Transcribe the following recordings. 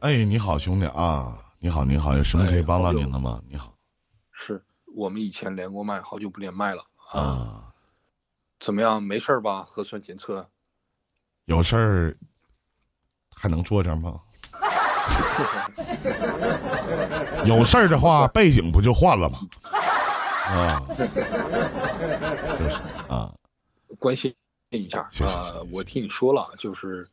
哎，你好，兄弟啊！你好，你好，有什么可以帮到您的吗？你好，是我们以前连过麦，好久不连麦了啊。怎么样？没事吧？核酸检测？有事儿还能坐这吗？有事儿的话，背景不就换了吗？啊，就是啊，关心一下啊，我听你说了，就是。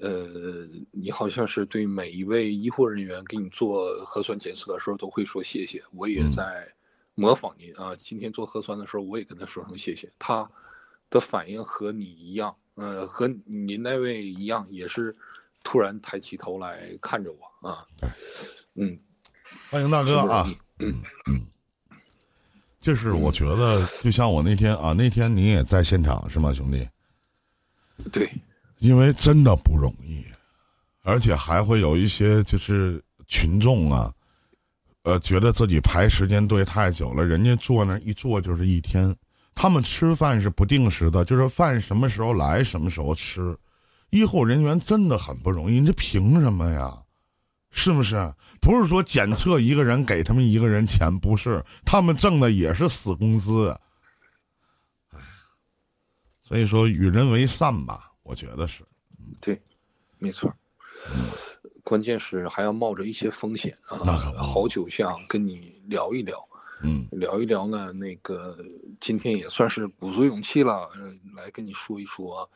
呃，你好像是对每一位医护人员给你做核酸检测的时候都会说谢谢，我也在模仿您啊。今天做核酸的时候，我也跟他说声谢谢，他的反应和你一样，呃，和您那位一样，也是突然抬起头来看着我啊。嗯，欢迎大哥啊。嗯嗯，就是我觉得，就像我那天啊，那天你也在现场是吗，兄弟？对。因为真的不容易，而且还会有一些就是群众啊，呃，觉得自己排时间队太久了，人家坐那一坐就是一天，他们吃饭是不定时的，就是饭什么时候来什么时候吃，医护人员真的很不容易，你这凭什么呀？是不是？不是说检测一个人给他们一个人钱，不是，他们挣的也是死工资，所以说与人为善吧。我觉得是，对，没错。关键是还要冒着一些风险啊。好久想跟你聊一聊，嗯，聊一聊呢。那个今天也算是鼓足勇气了，嗯，来跟你说一说。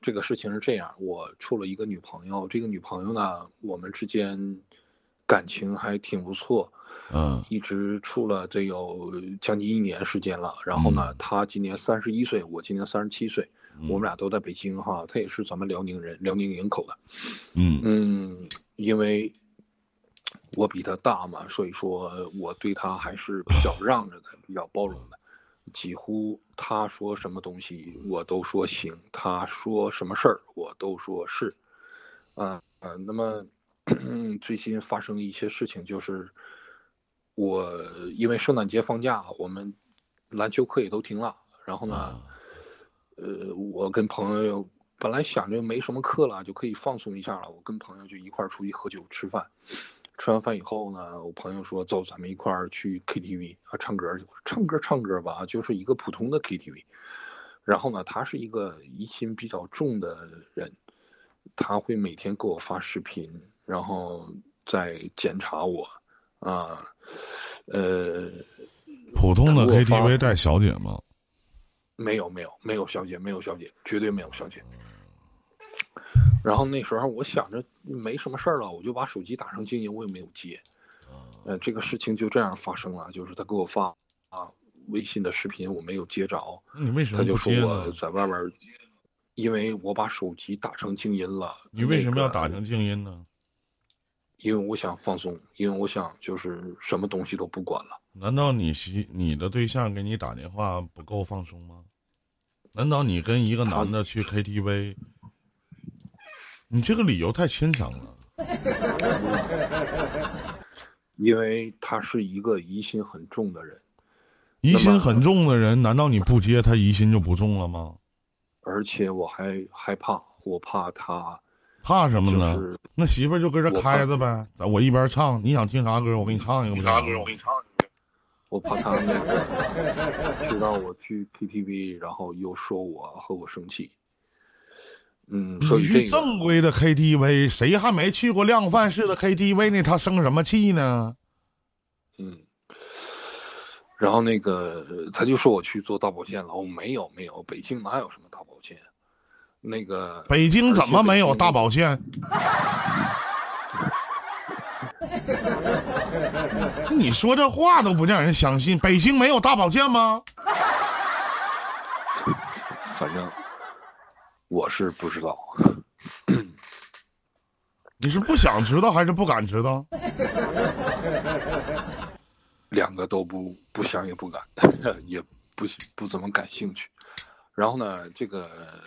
这个事情是这样，我处了一个女朋友，这个女朋友呢，我们之间感情还挺不错，嗯，一直处了得有将近一年时间了。然后呢，她今年三十一岁，我今年三十七岁。我们俩都在北京哈，他也是咱们辽宁人，辽宁营口的。嗯嗯，因为我比他大嘛，所以说我对他还是比较让着的，比较包容的。几乎他说什么东西我都说行，他说什么事儿我都说是。啊啊，那么 最近发生一些事情，就是我因为圣诞节放假，我们篮球课也都停了，然后呢。呃，我跟朋友本来想着没什么课了，就可以放松一下了。我跟朋友就一块儿出去喝酒吃饭，吃完饭以后呢，我朋友说走，咱们一块儿去 KTV 啊唱歌去，唱歌唱歌吧，就是一个普通的 KTV。然后呢，他是一个疑心比较重的人，他会每天给我发视频，然后再检查我啊，呃，普通的 KTV 带小姐吗？没有没有没有小姐没有小姐绝对没有小姐。然后那时候我想着没什么事儿了，我就把手机打成静音，我也没有接。呃，这个事情就这样发生了，就是他给我发啊微信的视频，我没有接着。你为什么他就说我在外边，因为我把手机打成静音了。你为什么要打成静音呢？因为我想放松，因为我想就是什么东西都不管了。难道你媳你的对象给你打电话不够放松吗？难道你跟一个男的去 KTV？你这个理由太牵强了。因为他是一个疑心很重的人。疑心很重的人，难道你不接他疑心就不重了吗？而且我还害怕，我怕他。怕什么呢？那媳妇就搁这开着呗，我一边唱，你想听啥歌，我给你唱一个。啥歌？我给你唱一个。我怕他那个知道我去 KTV，然后又说我和我生气。嗯，你去正规的 KTV，谁还没去过量贩式的 KTV 呢？他生什么气呢？嗯。然后那个他就说我去做大保健了，我没有没有，北京哪有什么大保健？那个北京怎么没有大保健？你说这话都不让人相信，北京没有大保健吗？反正我是不知道。你是不想知道还是不敢知道？两个都不不想也不敢，也不不怎么感兴趣。然后呢，这个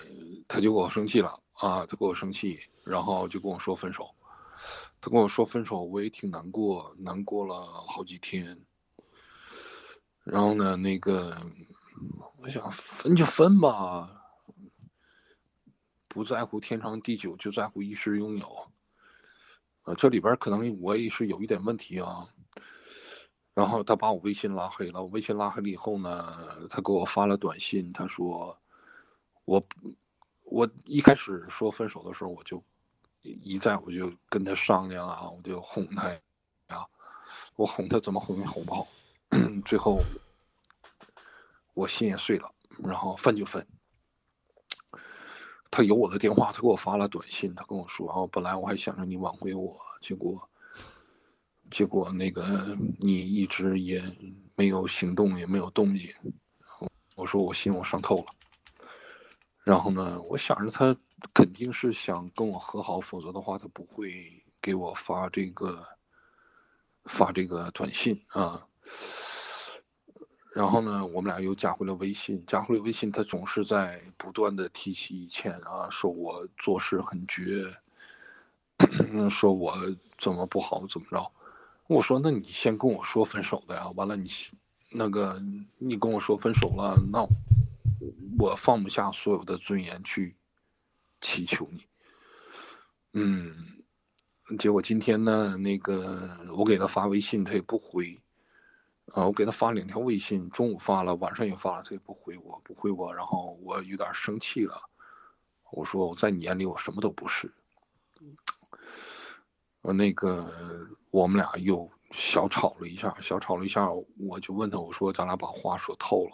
他就跟我生气了啊，他跟我生气，然后就跟我说分手。他跟我说分手，我也挺难过，难过了好几天。然后呢，那个我想分就分吧，不在乎天长地久，就在乎一时拥有。呃，这里边可能我也是有一点问题啊。然后他把我微信拉黑了，我微信拉黑了以后呢，他给我发了短信，他说我我一开始说分手的时候，我就一再我就跟他商量啊，我就哄他呀，我哄他怎么哄也哄不好，最后我心也碎了，然后分就分。他有我的电话，他给我发了短信，他跟我说啊，本来我还想着你挽回我，结果。结果那个你一直也没有行动，也没有动静。我说我心我伤透了。然后呢，我想着他肯定是想跟我和好，否则的话他不会给我发这个发这个短信啊。然后呢，我们俩又加回了微信，加回了微信，他总是在不断的提起以前啊，说我做事很绝，说我怎么不好怎么着。我说，那你先跟我说分手的呀？完了，你那个你跟我说分手了，那我放不下所有的尊严去祈求你。嗯，结果今天呢，那个我给他发微信，他也不回。啊，我给他发两条微信，中午发了，晚上也发了，他也不回我，不回我，然后我有点生气了。我说我在你眼里我什么都不是。我那个，我们俩又小吵了一下，小吵了一下，我就问他，我说咱俩把话说透了，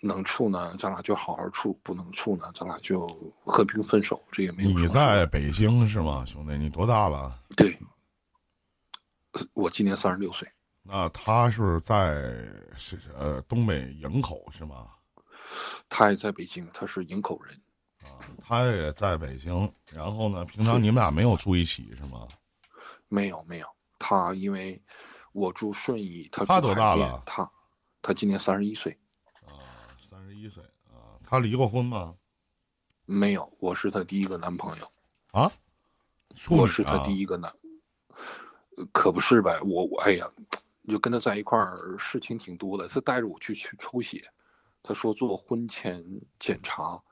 能处呢，咱俩就好好处；不能处呢，咱俩就和平分手。这也没有。你在北京是吗，兄弟？你多大了？对，我今年三十六岁。那他是在是呃东北营口是吗？他也在北京，他是营口人。他也在北京，然后呢？平常你们俩没有住一起是吗？没有没有，他因为我住顺义，他他多大了？他他今年三十一岁。啊，三十一岁啊，他离过婚吗？没有，我是他第一个男朋友。啊？我是他第一个男，可不是呗？我我哎呀，就跟他在一块儿，事情挺多的。他带着我去去抽血，他说做婚前检查。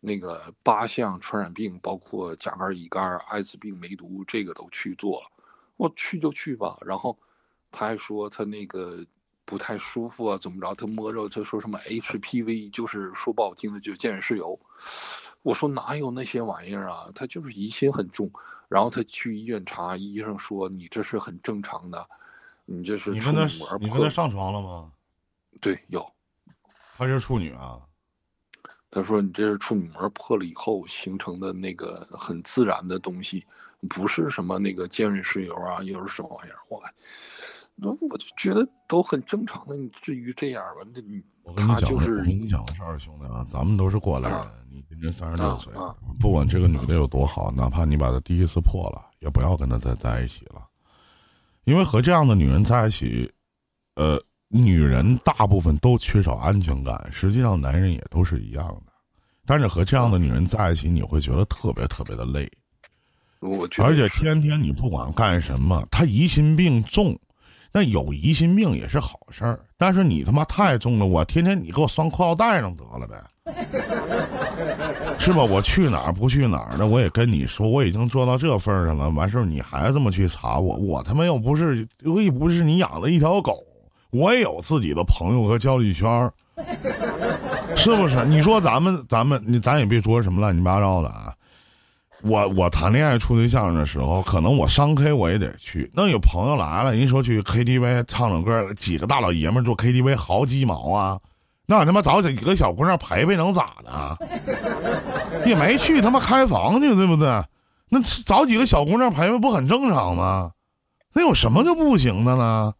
那个八项传染病，包括甲肝、乙肝、艾滋病、梅毒，这个都去做了。我去就去吧。然后他还说他那个不太舒服啊，怎么着？他摸着他说什么 HPV，就是说不好听的就见人是油。我说哪有那些玩意儿啊？他就是疑心很重。然后他去医院查，医生说你这是很正常的，你这是处女膜。你跟他上床了吗？对，有。他是处女啊。他说：“你这是处女膜破了以后形成的那个很自然的东西，不是什么那个尖锐湿疣啊，又是什么玩意儿？我，那我就觉得都很正常的，你至于这样吧？那你我跟你讲，我跟你讲个事儿，兄弟啊，咱们都是过来人，你今年三十六岁，不管这个女的有多好，哪怕你把她第一次破了，也不要跟她再在一起了，因为和这样的女人在一起，呃。”女人大部分都缺少安全感，实际上男人也都是一样的。但是和这样的女人在一起，你会觉得特别特别的累。我而且天天你不管干什么，她疑心病重，那有疑心病也是好事儿。但是你他妈太重了，我天天你给我拴裤腰带上得了呗，是吧？我去哪儿不去哪儿的，我也跟你说，我已经做到这份上了。完事儿你还这么去查我，我他妈又不是又一不是你养的一条狗。我也有自己的朋友和交际圈儿，是不是？你说咱们咱们你咱也别说什么乱七八糟的啊！我我谈恋爱处对象的时候，可能我商 K 我也得去。那有朋友来了，人说去 KTV 唱唱歌，几个大老爷们坐 KTV 好鸡毛啊！那他妈找几个小姑娘陪陪能咋的？也没去他妈开房去，对不对？那找几个小姑娘陪陪不很正常吗？那有什么就不行的呢？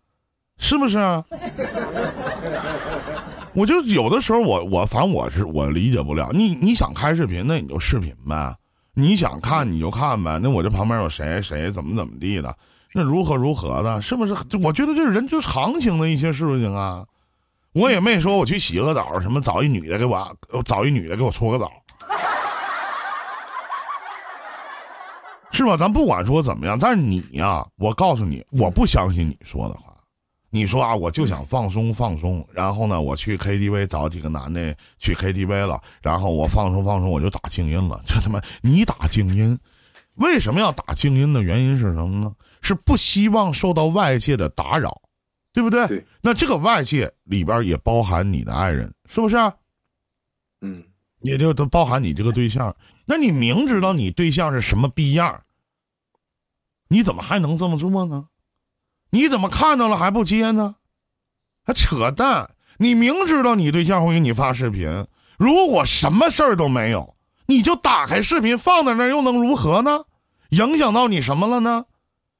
是不是啊？我就有的时候，我我反正我是我理解不了。你你想开视频，那你就视频呗；你想看你就看呗。那我这旁边有谁谁怎么怎么地的，那如何如何的，是不是？我觉得这是人之常情的一些事情啊。我也没说我去洗个澡什么，找一女的给我找一女的给我搓个澡，是吧？咱不管说怎么样，但是你呀，我告诉你，我不相信你说的话。你说啊，我就想放松放松，然后呢，我去 KTV 找几个男的去 KTV 了，然后我放松放松，我就打静音了。这他妈，你打静音，为什么要打静音的原因是什么呢？是不希望受到外界的打扰，对不对？对。那这个外界里边也包含你的爱人，是不是？嗯。也就都包含你这个对象。那你明知道你对象是什么逼样，你怎么还能这么做呢？你怎么看到了还不接呢？还扯淡！你明知道你对象会给你发视频，如果什么事儿都没有，你就打开视频放在那儿，又能如何呢？影响到你什么了呢？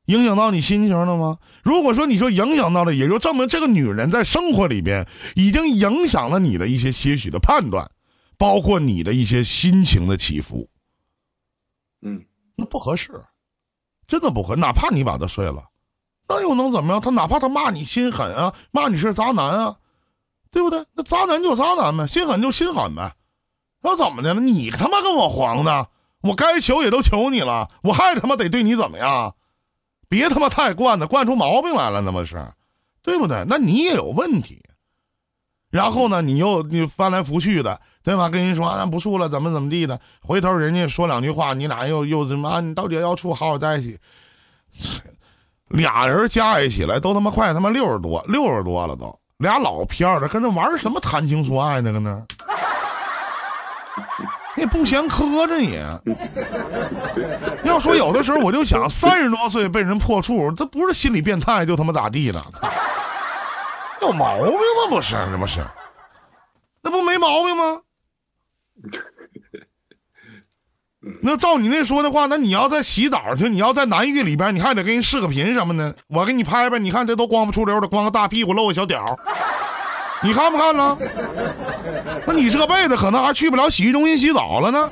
影响到你心情了吗？如果说你说影响到了，也就证明这个女人在生活里边已经影响了你的一些些许的判断，包括你的一些心情的起伏。嗯，那不合适，真的不合。哪怕你把她睡了，那又能怎么样？他哪怕他骂你心狠啊，骂你是渣男啊。对不对？那渣男就渣男呗，心狠就心狠呗。那怎么的了？你他妈跟我黄的，我该求也都求你了，我还他妈得对你怎么样？别他妈太惯的，惯出毛病来了，那不是？对不对？那你也有问题。然后呢，你又你翻来覆去的，对吧？跟人说咱不处了，怎么怎么地的？回头人家说两句话，你俩又又什么？你到底要处，好好在一起。俩人加一起来都他妈快他妈六十多，六十多了都。俩老片了，跟那玩什么谈情说爱呢？搁那，你不嫌磕碜也。要说有的时候，我就想，三十多岁被人破处，这不是心理变态就他妈咋地了？有毛病吗？不是，这不是，那不没毛病吗？那照你那说的话，那你要在洗澡去，你要在男浴里边，你还得给你视个频什么的，我给你拍拍，你看这都光不出溜的，光个大屁股露个小屌，你看不看了？那你这辈子可能还去不了洗浴中心洗澡了呢。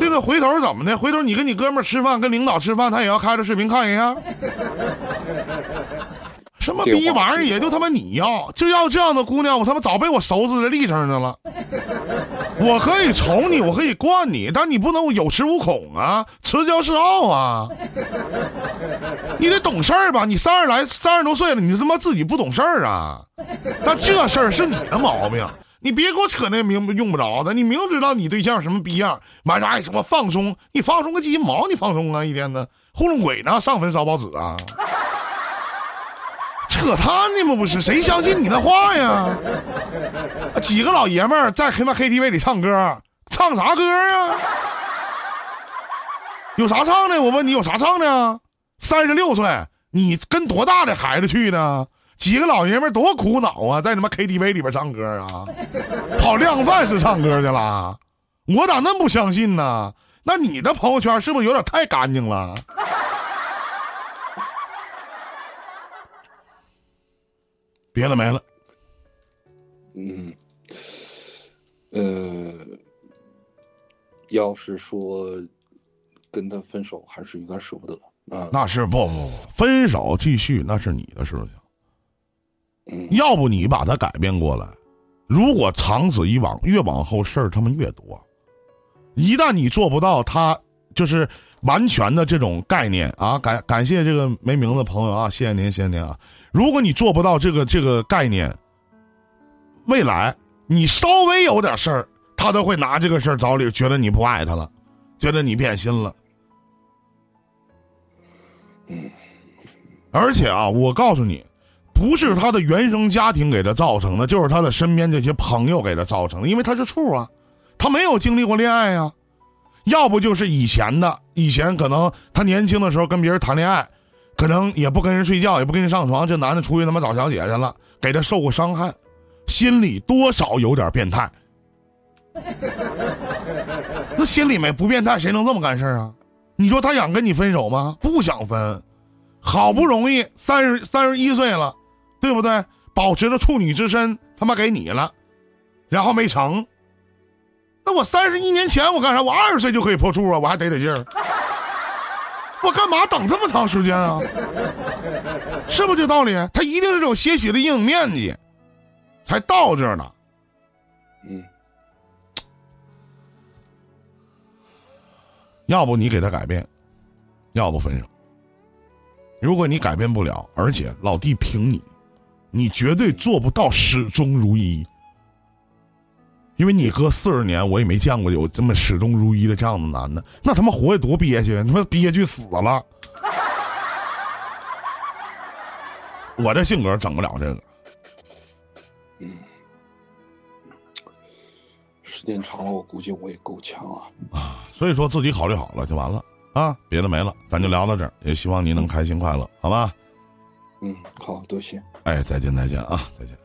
这个回头怎么的？回头你跟你哥们吃饭，跟领导吃饭，他也要开着视频看一下。什么逼玩意儿，也就他妈你要，就要这样的姑娘，我他妈早被我收拾的立正的了。我可以宠你，我可以惯你，但你不能有恃无恐啊，持骄恃傲啊。你得懂事儿吧？你三十来三十多岁了，你他妈自己不懂事儿啊？但这事儿是你的毛病，你别给我扯那明用不着的。你明知道你对象什么逼样，完啥什么放松，你放松个鸡毛？你放松啊？一天的，糊弄鬼呢？上坟烧报纸啊？扯淡呢吗？不是，谁相信你那话呀？几个老爷们儿在他妈 KTV 里唱歌，唱啥歌啊？有啥唱的？我问你有啥唱的？三十六岁，你跟多大的孩子去的？几个老爷们儿多苦恼啊，在他妈 KTV 里边唱歌啊？跑量贩式唱歌去了？我咋那么不相信呢？那你的朋友圈是不是有点太干净了？别的没了。嗯，呃，要是说跟他分手，还是有点舍不得啊。那是不不不，分手继续那是你的事情。嗯，要不你把他改变过来。如果长此以往，越往后事儿他们越多。一旦你做不到，他就是完全的这种概念啊。感感谢这个没名字朋友啊，谢谢您，谢谢您啊。如果你做不到这个这个概念，未来你稍微有点事儿，他都会拿这个事儿找理，觉得你不爱他了，觉得你变心了。而且啊，我告诉你，不是他的原生家庭给他造成的，就是他的身边这些朋友给他造成的，因为他是处啊，他没有经历过恋爱呀，要不就是以前的，以前可能他年轻的时候跟别人谈恋爱。可能也不跟人睡觉，也不跟人上床，这男的出去他妈找小姐去了，给他受过伤害，心里多少有点变态。那心里面不变态，谁能这么干事啊？你说他想跟你分手吗？不想分，好不容易三十三十一岁了，对不对？保持着处女之身，他妈给你了，然后没成。那我三十一年前我干啥？我二十岁就可以破处啊，我还得得劲儿。我干嘛等这么长时间啊？是不是这道理？他一定是有些许的阴影面积，才到这儿呢。嗯。要不你给他改变，要不分手。如果你改变不了，而且老弟凭你，你绝对做不到始终如一。因为你哥四十年，我也没见过有这么始终如一的这样的男的，那他妈活得多憋屈，他妈憋屈死了。我这性格整不了这个。嗯，时间长了，我估计我也够呛啊。啊，所以说自己考虑好了就完了啊，别的没了，咱就聊到这儿，也希望您能开心快乐，好吧？嗯，好，多谢。哎，再见再见啊，再见。